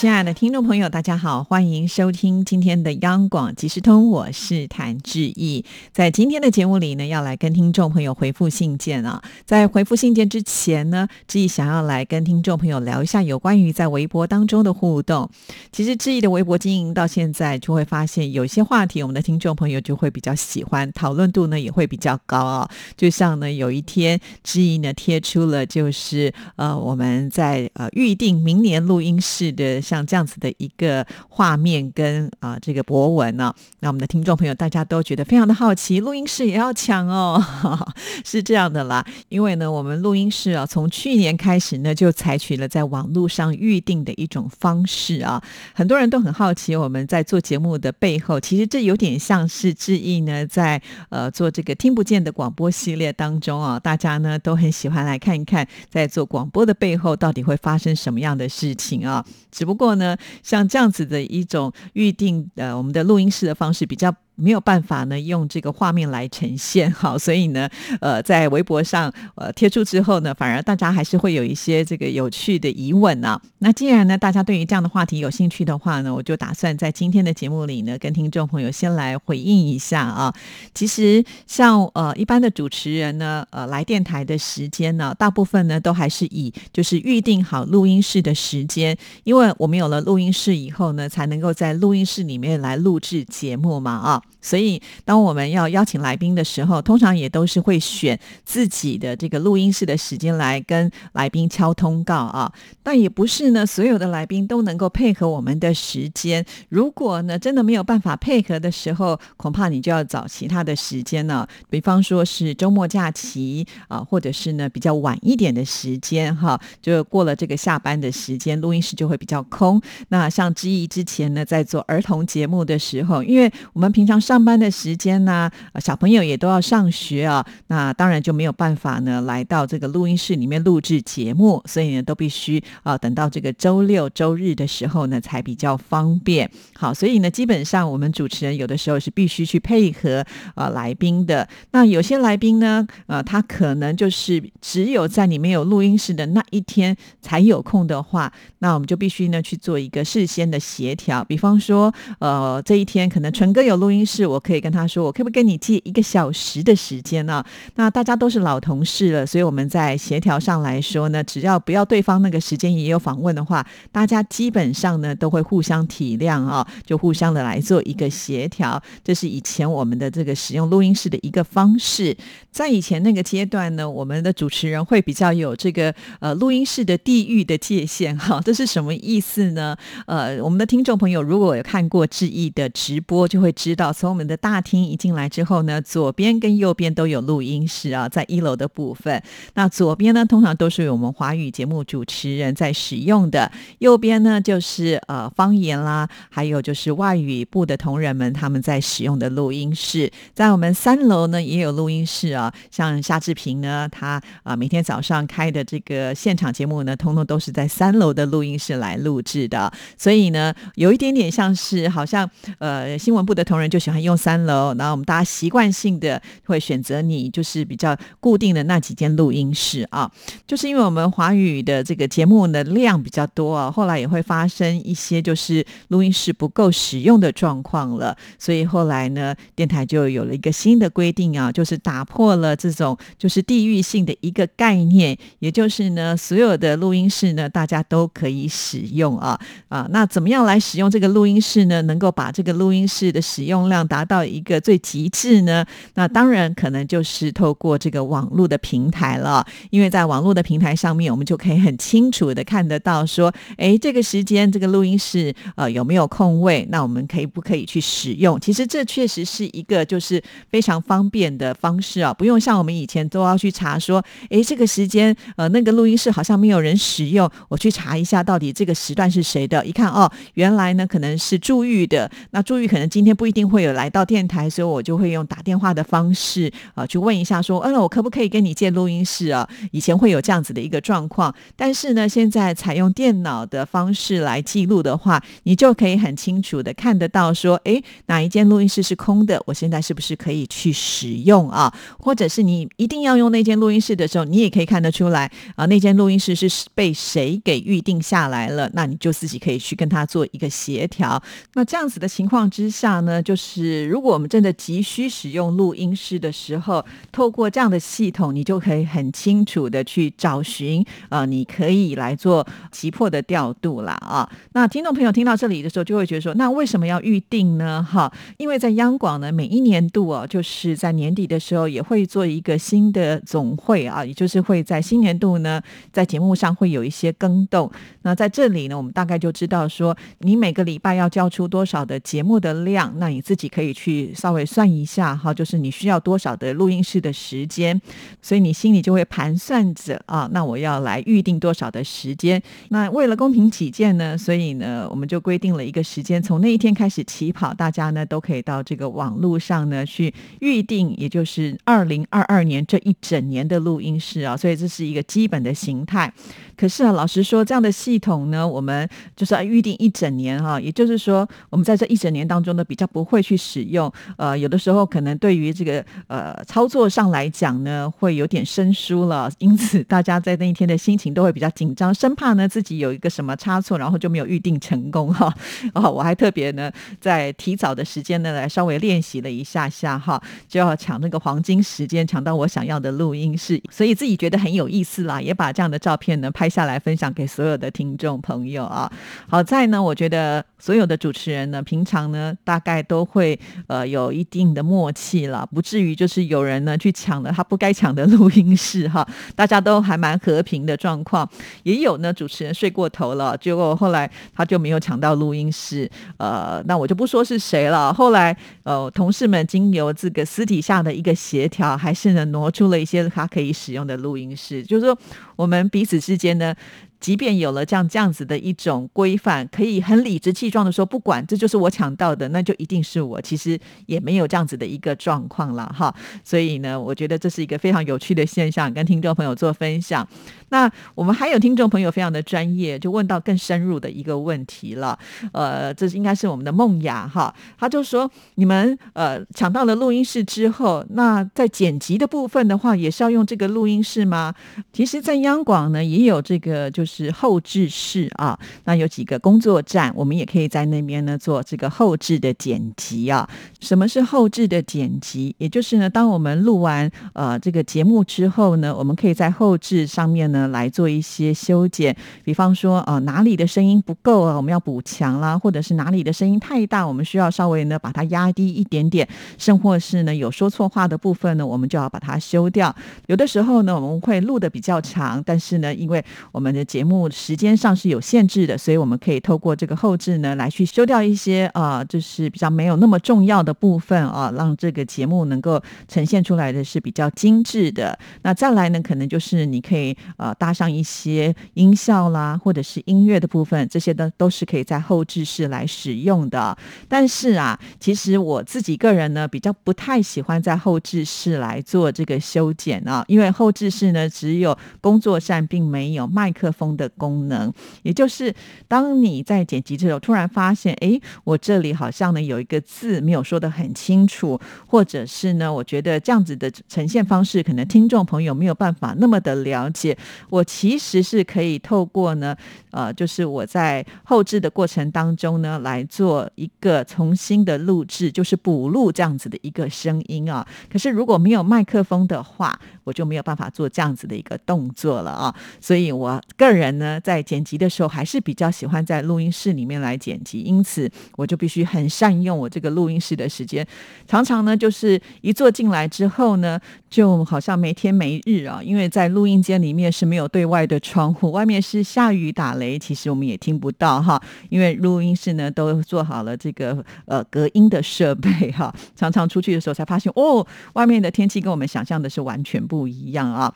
亲爱的听众朋友，大家好，欢迎收听今天的央广即时通，我是谭志毅。在今天的节目里呢，要来跟听众朋友回复信件啊。在回复信件之前呢，志毅想要来跟听众朋友聊一下有关于在微博当中的互动。其实志毅的微博经营到现在，就会发现有些话题，我们的听众朋友就会比较喜欢，讨论度呢也会比较高啊。就像呢，有一天志毅呢贴出了，就是呃我们在呃预定明年录音室的。像这样子的一个画面跟啊这个博文呢，那我们的听众朋友大家都觉得非常的好奇，录音室也要抢哦，是这样的啦。因为呢，我们录音室啊，从去年开始呢，就采取了在网络上预定的一种方式啊。很多人都很好奇，我们在做节目的背后，其实这有点像是致意呢，在呃做这个听不见的广播系列当中啊，大家呢都很喜欢来看一看，在做广播的背后到底会发生什么样的事情啊。只不过过呢，像这样子的一种预定呃，我们的录音室的方式比较。没有办法呢，用这个画面来呈现，好，所以呢，呃，在微博上呃贴出之后呢，反而大家还是会有一些这个有趣的疑问啊。那既然呢，大家对于这样的话题有兴趣的话呢，我就打算在今天的节目里呢，跟听众朋友先来回应一下啊。其实像呃一般的主持人呢，呃来电台的时间呢，大部分呢都还是以就是预定好录音室的时间，因为我们有了录音室以后呢，才能够在录音室里面来录制节目嘛啊。所以，当我们要邀请来宾的时候，通常也都是会选自己的这个录音室的时间来跟来宾敲通告啊。但也不是呢，所有的来宾都能够配合我们的时间。如果呢，真的没有办法配合的时候，恐怕你就要找其他的时间了。比方说是周末假期啊，或者是呢比较晚一点的时间哈，就过了这个下班的时间，录音室就会比较空。那像之毅之前呢，在做儿童节目的时候，因为我们平常。上班的时间呢，小朋友也都要上学啊，那当然就没有办法呢，来到这个录音室里面录制节目，所以呢，都必须啊，等到这个周六周日的时候呢，才比较方便。好，所以呢，基本上我们主持人有的时候是必须去配合啊来宾的。那有些来宾呢，呃，他可能就是只有在你没有录音室的那一天才有空的话，那我们就必须呢去做一个事先的协调。比方说，呃，这一天可能纯哥有录音是，我可以跟他说，我可不可以跟你借一个小时的时间呢？那大家都是老同事了，所以我们在协调上来说呢，只要不要对方那个时间也有访问的话，大家基本上呢都会互相体谅啊，就互相的来做一个协调。这是以前我们的这个使用录音室的一个方式。在以前那个阶段呢，我们的主持人会比较有这个呃录音室的地域的界限哈，这是什么意思呢？呃，我们的听众朋友如果有看过志毅的直播，就会知道从我们的大厅一进来之后呢，左边跟右边都有录音室啊，在一楼的部分。那左边呢，通常都是我们华语节目主持人在使用的；右边呢，就是呃方言啦，还有就是外语部的同仁们他们在使用的录音室。在我们三楼呢，也有录音室啊，像夏志平呢，他啊每天早上开的这个现场节目呢，通通都是在三楼的录音室来录制的。所以呢，有一点点像是好像呃新闻部的同仁就喜欢。用三楼，然后我们大家习惯性的会选择你就是比较固定的那几间录音室啊，就是因为我们华语的这个节目的量比较多啊，后来也会发生一些就是录音室不够使用的状况了，所以后来呢，电台就有了一个新的规定啊，就是打破了这种就是地域性的一个概念，也就是呢，所有的录音室呢，大家都可以使用啊啊，那怎么样来使用这个录音室呢？能够把这个录音室的使用量达到一个最极致呢？那当然可能就是透过这个网络的平台了，因为在网络的平台上面，我们就可以很清楚的看得到说，哎，这个时间这个录音室呃有没有空位？那我们可以不可以去使用？其实这确实是一个就是非常方便的方式啊，不用像我们以前都要去查说，哎，这个时间呃那个录音室好像没有人使用，我去查一下到底这个时段是谁的？一看哦，原来呢可能是祝玉的，那祝玉可能今天不一定会。有来到电台，所以我就会用打电话的方式啊去问一下，说，嗯，我可不可以跟你借录音室啊？以前会有这样子的一个状况，但是呢，现在采用电脑的方式来记录的话，你就可以很清楚的看得到，说，哎，哪一间录音室是空的，我现在是不是可以去使用啊？或者是你一定要用那间录音室的时候，你也可以看得出来啊，那间录音室是被谁给预定下来了，那你就自己可以去跟他做一个协调。那这样子的情况之下呢，就是是如果我们真的急需使用录音室的时候，透过这样的系统，你就可以很清楚的去找寻，呃，你可以来做急迫的调度了啊。那听众朋友听到这里的时候，就会觉得说，那为什么要预定呢？哈，因为在央广呢，每一年度哦，就是在年底的时候也会做一个新的总会啊，也就是会在新年度呢，在节目上会有一些更动。那在这里呢，我们大概就知道说，你每个礼拜要交出多少的节目的量，那你自己可以去稍微算一下哈，就是你需要多少的录音室的时间，所以你心里就会盘算着啊，那我要来预定多少的时间。那为了公平起见呢，所以呢，我们就规定了一个时间，从那一天开始起跑，大家呢都可以到这个网络上呢去预定，也就是二零二二年这一整年的录音室啊，所以这是一个基本的形态。可是啊，老实说，这样的系统呢，我们就是要预定一整年哈，也就是说，我们在这一整年当中呢，比较不会去使用。呃，有的时候可能对于这个呃操作上来讲呢，会有点生疏了，因此大家在那一天的心情都会比较紧张，生怕呢自己有一个什么差错，然后就没有预定成功哈。哦，我还特别呢在提早的时间呢来稍微练习了一下下哈，就要抢那个黄金时间，抢到我想要的录音室，所以自己觉得很有意思啦，也把这样的照片呢拍。下来分享给所有的听众朋友啊！好在呢，我觉得所有的主持人呢，平常呢大概都会呃有一定的默契了，不至于就是有人呢去抢了他不该抢的录音室哈。大家都还蛮和平的状况，也有呢主持人睡过头了，结果后来他就没有抢到录音室。呃，那我就不说是谁了。后来呃，同事们经由这个私底下的一个协调，还是呢挪出了一些他可以使用的录音室，就是说我们彼此之间。呢，即便有了这样这样子的一种规范，可以很理直气壮的说，不管这就是我抢到的，那就一定是我。其实也没有这样子的一个状况了哈。所以呢，我觉得这是一个非常有趣的现象，跟听众朋友做分享。那我们还有听众朋友非常的专业，就问到更深入的一个问题了。呃，这是应该是我们的梦雅哈，他就说：你们呃抢到了录音室之后，那在剪辑的部分的话，也是要用这个录音室吗？其实，在央广呢，也有这个就是是后置室啊。那有几个工作站，我们也可以在那边呢做这个后置的剪辑啊。什么是后置的剪辑？也就是呢，当我们录完呃这个节目之后呢，我们可以在后置上面呢。来做一些修剪，比方说，呃，哪里的声音不够啊，我们要补强啦；或者是哪里的声音太大，我们需要稍微呢把它压低一点点；甚或是呢有说错话的部分呢，我们就要把它修掉。有的时候呢，我们会录的比较长，但是呢，因为我们的节节目时间上是有限制的，所以我们可以透过这个后置呢来去修掉一些呃，就是比较没有那么重要的部分啊，让这个节目能够呈现出来的是比较精致的。那再来呢，可能就是你可以呃。搭上一些音效啦，或者是音乐的部分，这些呢都是可以在后置室来使用的。但是啊，其实我自己个人呢，比较不太喜欢在后置室来做这个修剪啊，因为后置室呢只有工作站，并没有麦克风的功能。也就是当你在剪辑的时候，突然发现，哎，我这里好像呢有一个字没有说的很清楚，或者是呢，我觉得这样子的呈现方式，可能听众朋友没有办法那么的了解。我其实是可以透过呢，呃，就是我在后置的过程当中呢，来做一个重新的录制，就是补录这样子的一个声音啊。可是如果没有麦克风的话，我就没有办法做这样子的一个动作了啊。所以我个人呢，在剪辑的时候还是比较喜欢在录音室里面来剪辑，因此我就必须很善用我这个录音室的时间。常常呢，就是一坐进来之后呢，就好像没天没日啊，因为在录音间里面是。没有对外的窗户，外面是下雨打雷，其实我们也听不到哈，因为录音室呢都做好了这个呃隔音的设备哈。常常出去的时候才发现，哦，外面的天气跟我们想象的是完全不一样啊。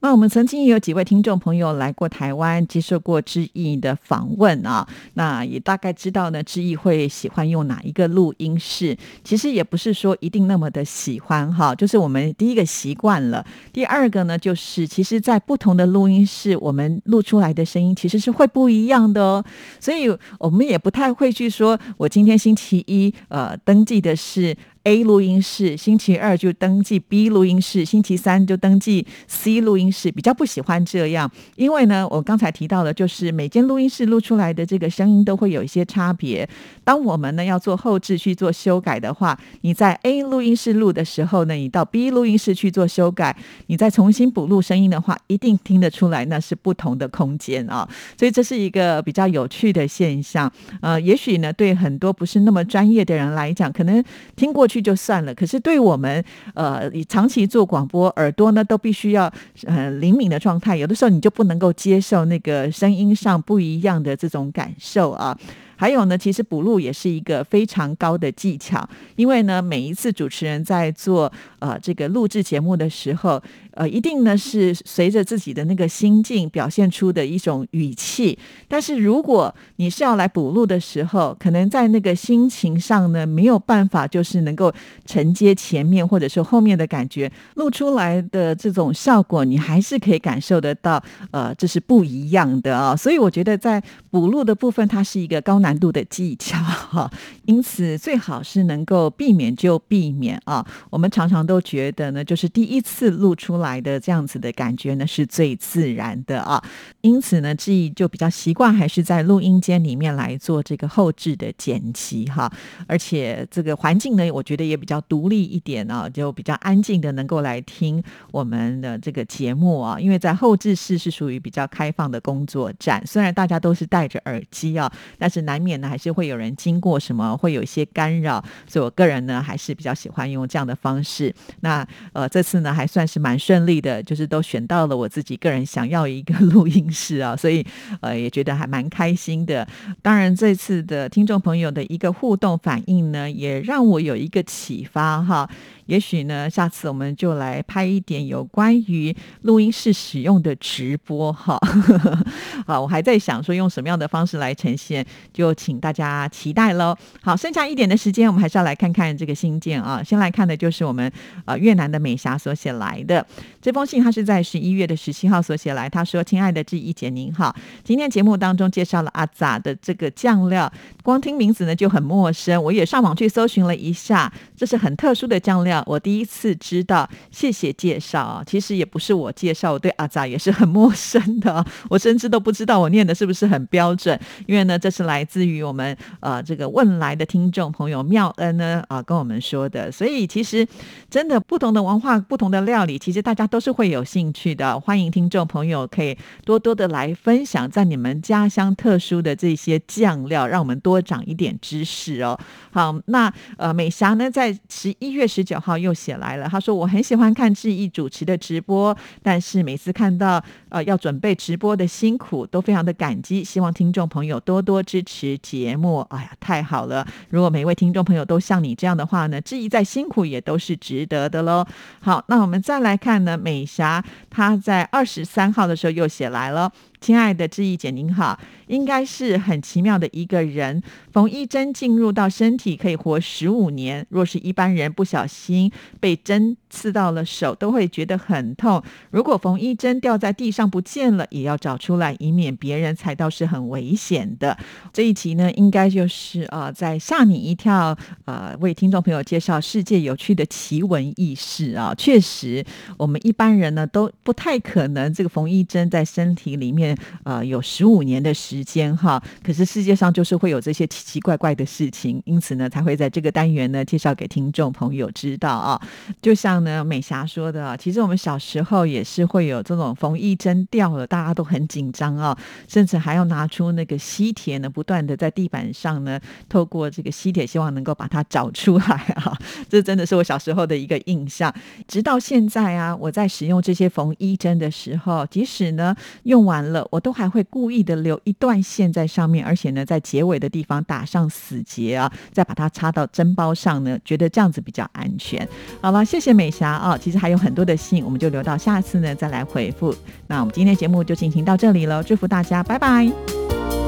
那我们曾经也有几位听众朋友来过台湾，接受过知意的访问啊，那也大概知道呢，知意会喜欢用哪一个录音室。其实也不是说一定那么的喜欢哈，就是我们第一个习惯了，第二个呢，就是其实在不同的录音室，我们录出来的声音其实是会不一样的哦。所以我们也不太会去说，我今天星期一呃登记的是。A 录音室，星期二就登记 B 录音室，星期三就登记 C 录音室。比较不喜欢这样，因为呢，我刚才提到的，就是每间录音室录出来的这个声音都会有一些差别。当我们呢要做后置去做修改的话，你在 A 录音室录的时候呢，你到 B 录音室去做修改，你再重新补录声音的话，一定听得出来那是不同的空间啊。所以这是一个比较有趣的现象。呃，也许呢，对很多不是那么专业的人来讲，可能听过去。就算了，可是对我们呃长期做广播，耳朵呢都必须要呃灵敏的状态，有的时候你就不能够接受那个声音上不一样的这种感受啊。还有呢，其实补录也是一个非常高的技巧，因为呢，每一次主持人在做呃这个录制节目的时候，呃，一定呢是随着自己的那个心境表现出的一种语气。但是如果你是要来补录的时候，可能在那个心情上呢没有办法，就是能够承接前面或者说后面的感觉，录出来的这种效果，你还是可以感受得到，呃，这是不一样的啊。所以我觉得在补录的部分，它是一个高难。难度的技巧哈，因此最好是能够避免就避免啊。我们常常都觉得呢，就是第一次录出来来的这样子的感觉呢是最自然的啊。因此呢，志毅就比较习惯还是在录音间里面来做这个后置的剪辑哈。而且这个环境呢，我觉得也比较独立一点啊，就比较安静的能够来听我们的这个节目啊。因为在后置室是属于比较开放的工作站，虽然大家都是戴着耳机啊，但是难。免呢还是会有人经过什么，会有一些干扰，所以我个人呢还是比较喜欢用这样的方式。那呃这次呢还算是蛮顺顺利的，就是都选到了我自己个人想要一个 录音室啊，所以呃也觉得还蛮开心的。当然这次的听众朋友的一个互动反应呢，也让我有一个启发哈。也许呢，下次我们就来拍一点有关于录音室使用的直播哈。好，我还在想说用什么样的方式来呈现，就请大家期待喽。好，剩下一点的时间，我们还是要来看看这个信件啊。先来看的就是我们呃越南的美霞所写来的这封信，他是在十一月的十七号所写来。他说：“亲爱的志毅姐您好，今天节目当中介绍了阿扎的这个酱料，光听名字呢就很陌生，我也上网去搜寻了一下，这是很特殊的酱料。”我第一次知道，谢谢介绍啊！其实也不是我介绍，我对阿扎也是很陌生的，我甚至都不知道我念的是不是很标准。因为呢，这是来自于我们呃这个问来的听众朋友妙恩呢啊跟我们说的，所以其实真的不同的文化、不同的料理，其实大家都是会有兴趣的。欢迎听众朋友可以多多的来分享在你们家乡特殊的这些酱料，让我们多长一点知识哦。好，那呃美霞呢，在十一月十九号。又写来了，他说我很喜欢看志毅主持的直播，但是每次看到呃要准备直播的辛苦，都非常的感激。希望听众朋友多多支持节目。哎呀，太好了！如果每位听众朋友都像你这样的话呢，志毅再辛苦也都是值得的喽。好，那我们再来看呢，美霞她在二十三号的时候又写来了。亲爱的志毅姐，您好，应该是很奇妙的一个人。缝一针进入到身体可以活十五年，若是一般人不小心被针刺到了手，都会觉得很痛。如果缝一针掉在地上不见了，也要找出来，以免别人踩到是很危险的。这一集呢，应该就是呃，在吓你一跳，呃，为听众朋友介绍世界有趣的奇闻异事啊。确实，我们一般人呢都不太可能这个缝一针在身体里面。呃，有十五年的时间哈，可是世界上就是会有这些奇奇怪怪的事情，因此呢，才会在这个单元呢介绍给听众朋友知道啊。就像呢美霞说的，其实我们小时候也是会有这种缝衣针掉了，大家都很紧张啊，甚至还要拿出那个吸铁呢，不断的在地板上呢，透过这个吸铁，希望能够把它找出来啊。这真的是我小时候的一个印象。直到现在啊，我在使用这些缝衣针的时候，即使呢用完了。我都还会故意的留一段线在上面，而且呢，在结尾的地方打上死结啊，再把它插到针包上呢，觉得这样子比较安全。好了，谢谢美霞啊，其实还有很多的信，我们就留到下次呢再来回复。那我们今天节目就进行到这里了，祝福大家，拜拜。